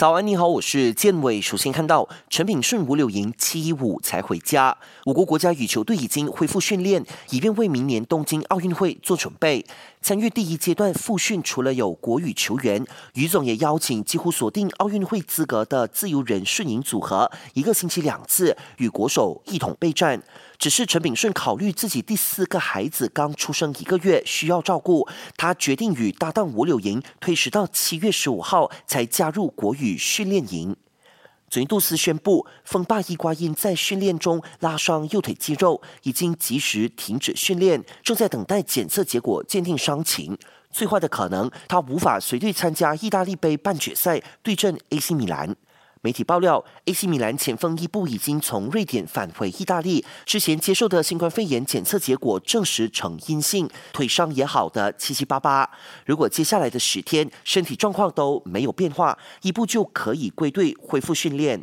早安，你好，我是建伟。首先看到陈炳顺五柳营七一五才回家，我国国家羽球队已经恢复训练，以便为明年东京奥运会做准备。参与第一阶段复训，除了有国羽球员，于总也邀请几乎锁定奥运会资格的自由人顺营组合，一个星期两次与国手一同备战。只是陈炳顺考虑自己第四个孩子刚出生一个月，需要照顾，他决定与搭档吴柳莹推迟到七月十五号才加入国羽训练营。昨天杜斯宣布，风霸伊瓜因在训练中拉伤右腿肌肉，已经及时停止训练，正在等待检测结果鉴定伤情。最坏的可能，他无法随队参加意大利杯半决赛对阵 AC 米兰。媒体爆料，AC 米兰前锋伊布已经从瑞典返回意大利，之前接受的新冠肺炎检测结果证实呈阴性，腿伤也好的七七八八。如果接下来的十天身体状况都没有变化，伊布就可以归队恢复训练。